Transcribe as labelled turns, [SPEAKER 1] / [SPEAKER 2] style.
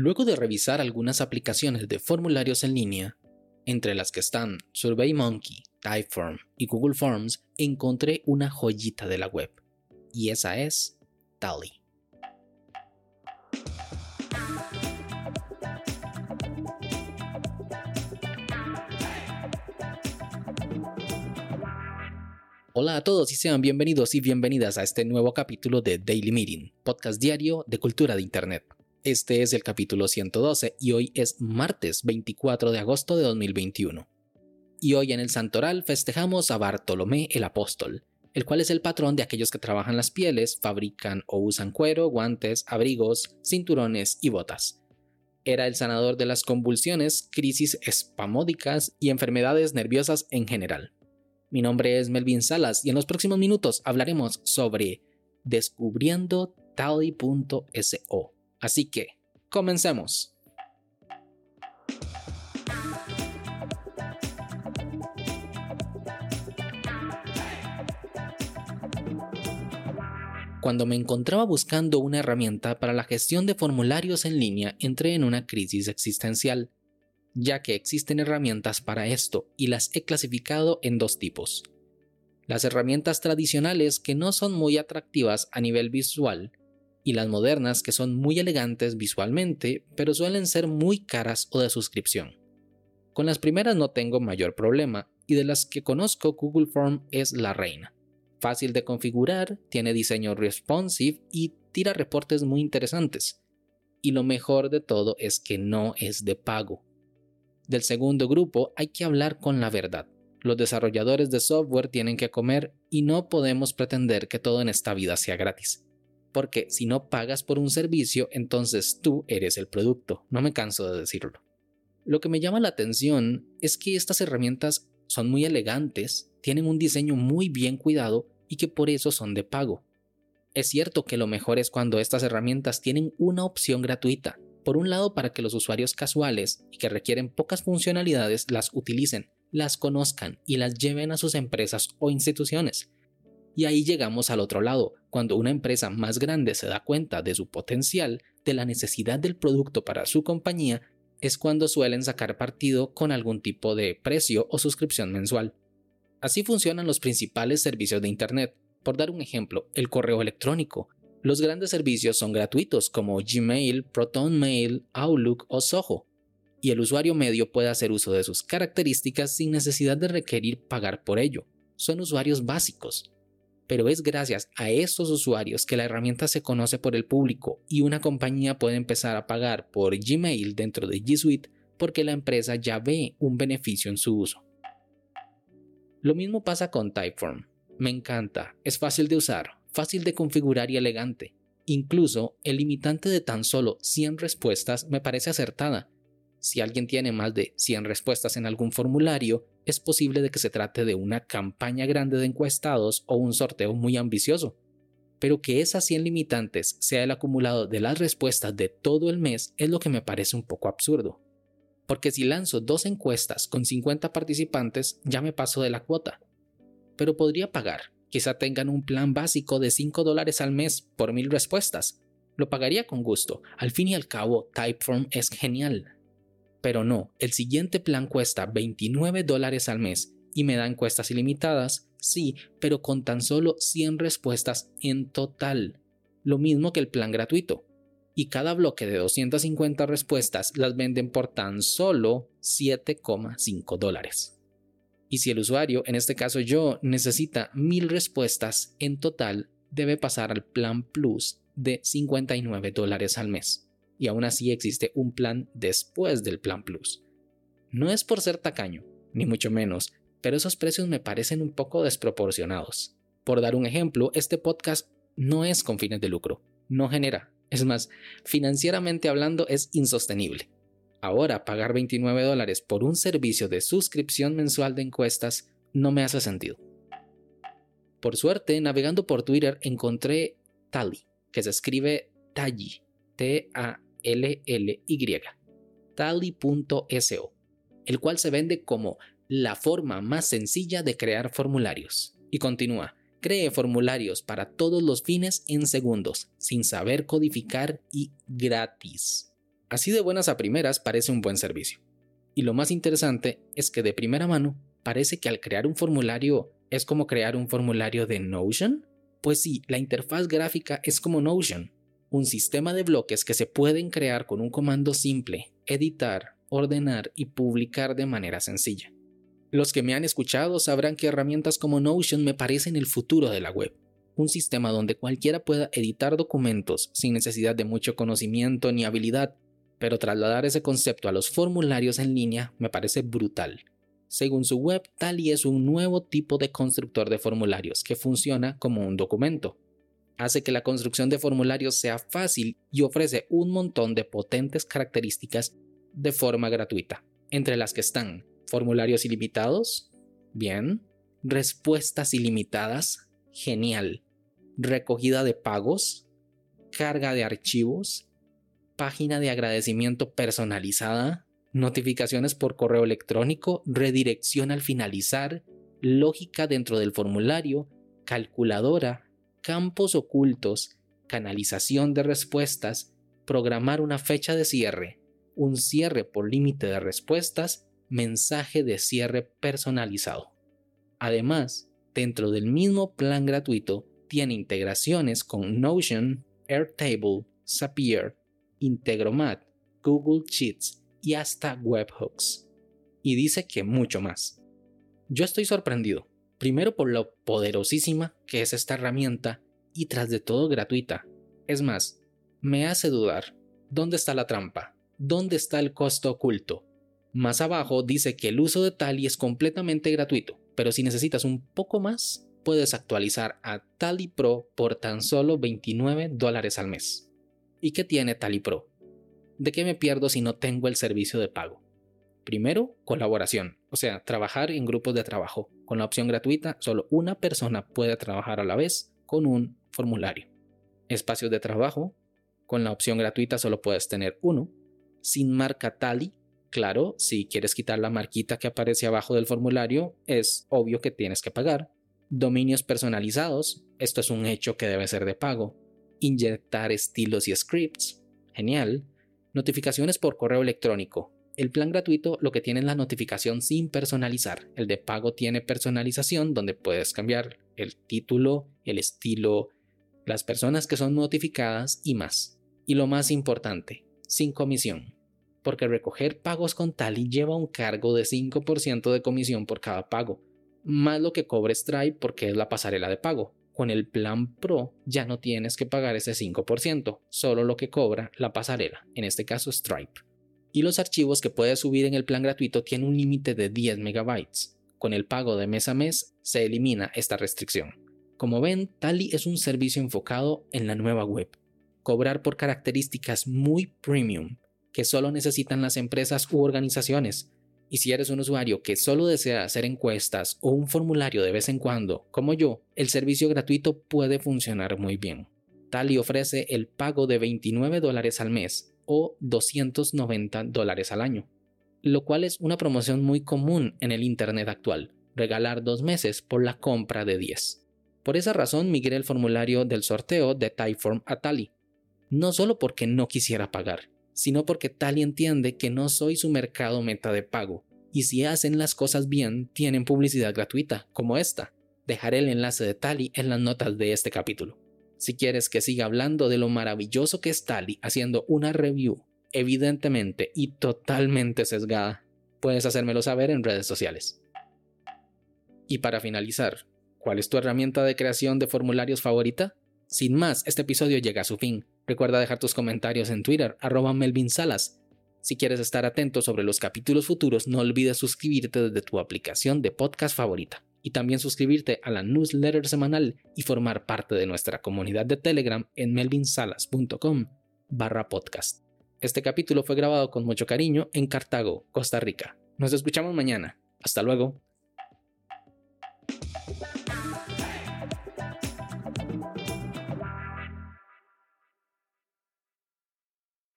[SPEAKER 1] Luego de revisar algunas aplicaciones de formularios en línea, entre las que están SurveyMonkey, Typeform y Google Forms, encontré una joyita de la web, y esa es Tally. Hola a todos y sean bienvenidos y bienvenidas a este nuevo capítulo de Daily Meeting, podcast diario de cultura de Internet. Este es el capítulo 112 y hoy es martes 24 de agosto de 2021. Y hoy en el Santoral festejamos a Bartolomé el Apóstol, el cual es el patrón de aquellos que trabajan las pieles, fabrican o usan cuero, guantes, abrigos, cinturones y botas. Era el sanador de las convulsiones, crisis espamódicas y enfermedades nerviosas en general. Mi nombre es Melvin Salas y en los próximos minutos hablaremos sobre descubriendo tally.so. Así que, comencemos. Cuando me encontraba buscando una herramienta para la gestión de formularios en línea, entré en una crisis existencial ya que existen herramientas para esto y las he clasificado en dos tipos. Las herramientas tradicionales que no son muy atractivas a nivel visual y las modernas que son muy elegantes visualmente, pero suelen ser muy caras o de suscripción. Con las primeras no tengo mayor problema y de las que conozco Google Form es la reina. Fácil de configurar, tiene diseño responsive y tira reportes muy interesantes. Y lo mejor de todo es que no es de pago del segundo grupo hay que hablar con la verdad. Los desarrolladores de software tienen que comer y no podemos pretender que todo en esta vida sea gratis. Porque si no pagas por un servicio, entonces tú eres el producto. No me canso de decirlo. Lo que me llama la atención es que estas herramientas son muy elegantes, tienen un diseño muy bien cuidado y que por eso son de pago. Es cierto que lo mejor es cuando estas herramientas tienen una opción gratuita, por un lado para que los usuarios casuales y que requieren pocas funcionalidades las utilicen, las conozcan y las lleven a sus empresas o instituciones. Y ahí llegamos al otro lado, cuando una empresa más grande se da cuenta de su potencial, de la necesidad del producto para su compañía, es cuando suelen sacar partido con algún tipo de precio o suscripción mensual. Así funcionan los principales servicios de Internet. Por dar un ejemplo, el correo electrónico, los grandes servicios son gratuitos como Gmail, ProtonMail, Outlook o Soho, y el usuario medio puede hacer uso de sus características sin necesidad de requerir pagar por ello. Son usuarios básicos. Pero es gracias a estos usuarios que la herramienta se conoce por el público y una compañía puede empezar a pagar por Gmail dentro de G Suite porque la empresa ya ve un beneficio en su uso. Lo mismo pasa con Typeform. Me encanta, es fácil de usar, fácil de configurar y elegante. Incluso el limitante de tan solo 100 respuestas me parece acertada. Si alguien tiene más de 100 respuestas en algún formulario, es posible de que se trate de una campaña grande de encuestados o un sorteo muy ambicioso. Pero que esas 100 limitantes sea el acumulado de las respuestas de todo el mes es lo que me parece un poco absurdo. Porque si lanzo dos encuestas con 50 participantes, ya me paso de la cuota. Pero podría pagar Quizá tengan un plan básico de 5 dólares al mes por mil respuestas. Lo pagaría con gusto. Al fin y al cabo, Typeform es genial. Pero no, el siguiente plan cuesta 29 dólares al mes y me da encuestas ilimitadas, sí, pero con tan solo 100 respuestas en total. Lo mismo que el plan gratuito. Y cada bloque de 250 respuestas las venden por tan solo 7,5 dólares. Y si el usuario, en este caso yo, necesita mil respuestas, en total debe pasar al plan Plus de 59 dólares al mes. Y aún así existe un plan después del plan Plus. No es por ser tacaño, ni mucho menos, pero esos precios me parecen un poco desproporcionados. Por dar un ejemplo, este podcast no es con fines de lucro, no genera, es más, financieramente hablando es insostenible. Ahora pagar 29 dólares por un servicio de suscripción mensual de encuestas no me hace sentido. Por suerte, navegando por Twitter encontré Tally, que se escribe Tally, T-A-L-L-Y, tally.so, el cual se vende como la forma más sencilla de crear formularios. Y continúa, cree formularios para todos los fines en segundos, sin saber codificar y gratis. Así de buenas a primeras parece un buen servicio. Y lo más interesante es que de primera mano parece que al crear un formulario es como crear un formulario de Notion. Pues sí, la interfaz gráfica es como Notion, un sistema de bloques que se pueden crear con un comando simple, editar, ordenar y publicar de manera sencilla. Los que me han escuchado sabrán que herramientas como Notion me parecen el futuro de la web, un sistema donde cualquiera pueda editar documentos sin necesidad de mucho conocimiento ni habilidad, pero trasladar ese concepto a los formularios en línea me parece brutal. Según su web, Tally es un nuevo tipo de constructor de formularios que funciona como un documento. Hace que la construcción de formularios sea fácil y ofrece un montón de potentes características de forma gratuita, entre las que están formularios ilimitados, bien, respuestas ilimitadas, genial, recogida de pagos, carga de archivos, página de agradecimiento personalizada, notificaciones por correo electrónico, redirección al finalizar, lógica dentro del formulario, calculadora, campos ocultos, canalización de respuestas, programar una fecha de cierre, un cierre por límite de respuestas, mensaje de cierre personalizado. Además, dentro del mismo plan gratuito, tiene integraciones con Notion, Airtable, Zapier, Integromat, Google Sheets y hasta webhooks. Y dice que mucho más. Yo estoy sorprendido, primero por lo poderosísima que es esta herramienta y tras de todo gratuita. Es más, me hace dudar, ¿dónde está la trampa? ¿Dónde está el costo oculto? Más abajo dice que el uso de Tally es completamente gratuito, pero si necesitas un poco más, puedes actualizar a Tally Pro por tan solo 29 dólares al mes. ¿Y qué tiene Tally Pro? ¿De qué me pierdo si no tengo el servicio de pago? Primero, colaboración, o sea, trabajar en grupos de trabajo. Con la opción gratuita, solo una persona puede trabajar a la vez con un formulario. Espacios de trabajo, con la opción gratuita solo puedes tener uno sin marca Tally. Claro, si quieres quitar la marquita que aparece abajo del formulario, es obvio que tienes que pagar. Dominios personalizados, esto es un hecho que debe ser de pago. Inyectar estilos y scripts, genial. Notificaciones por correo electrónico. El plan gratuito lo que tiene es la notificación sin personalizar. El de pago tiene personalización donde puedes cambiar el título, el estilo, las personas que son notificadas y más. Y lo más importante, sin comisión, porque recoger pagos con Tally lleva un cargo de 5% de comisión por cada pago, más lo que cobre Stripe porque es la pasarela de pago. Con el plan Pro ya no tienes que pagar ese 5%, solo lo que cobra la pasarela, en este caso Stripe. Y los archivos que puedes subir en el plan gratuito tienen un límite de 10 megabytes. Con el pago de mes a mes se elimina esta restricción. Como ven, Tally es un servicio enfocado en la nueva web, cobrar por características muy premium que solo necesitan las empresas u organizaciones. Y si eres un usuario que solo desea hacer encuestas o un formulario de vez en cuando, como yo, el servicio gratuito puede funcionar muy bien. Tally ofrece el pago de 29 dólares al mes o 290 dólares al año, lo cual es una promoción muy común en el Internet actual, regalar dos meses por la compra de 10. Por esa razón migré el formulario del sorteo de Typeform a Tally, no solo porque no quisiera pagar, sino porque Tali entiende que no soy su mercado meta de pago, y si hacen las cosas bien, tienen publicidad gratuita, como esta. Dejaré el enlace de Tali en las notas de este capítulo. Si quieres que siga hablando de lo maravilloso que es Tali haciendo una review, evidentemente y totalmente sesgada, puedes hacérmelo saber en redes sociales. Y para finalizar, ¿cuál es tu herramienta de creación de formularios favorita? Sin más, este episodio llega a su fin. Recuerda dejar tus comentarios en Twitter, arroba Melvin Salas. Si quieres estar atento sobre los capítulos futuros, no olvides suscribirte desde tu aplicación de podcast favorita. Y también suscribirte a la newsletter semanal y formar parte de nuestra comunidad de Telegram en melvinsalas.com barra podcast. Este capítulo fue grabado con mucho cariño en Cartago, Costa Rica. Nos escuchamos mañana. Hasta luego.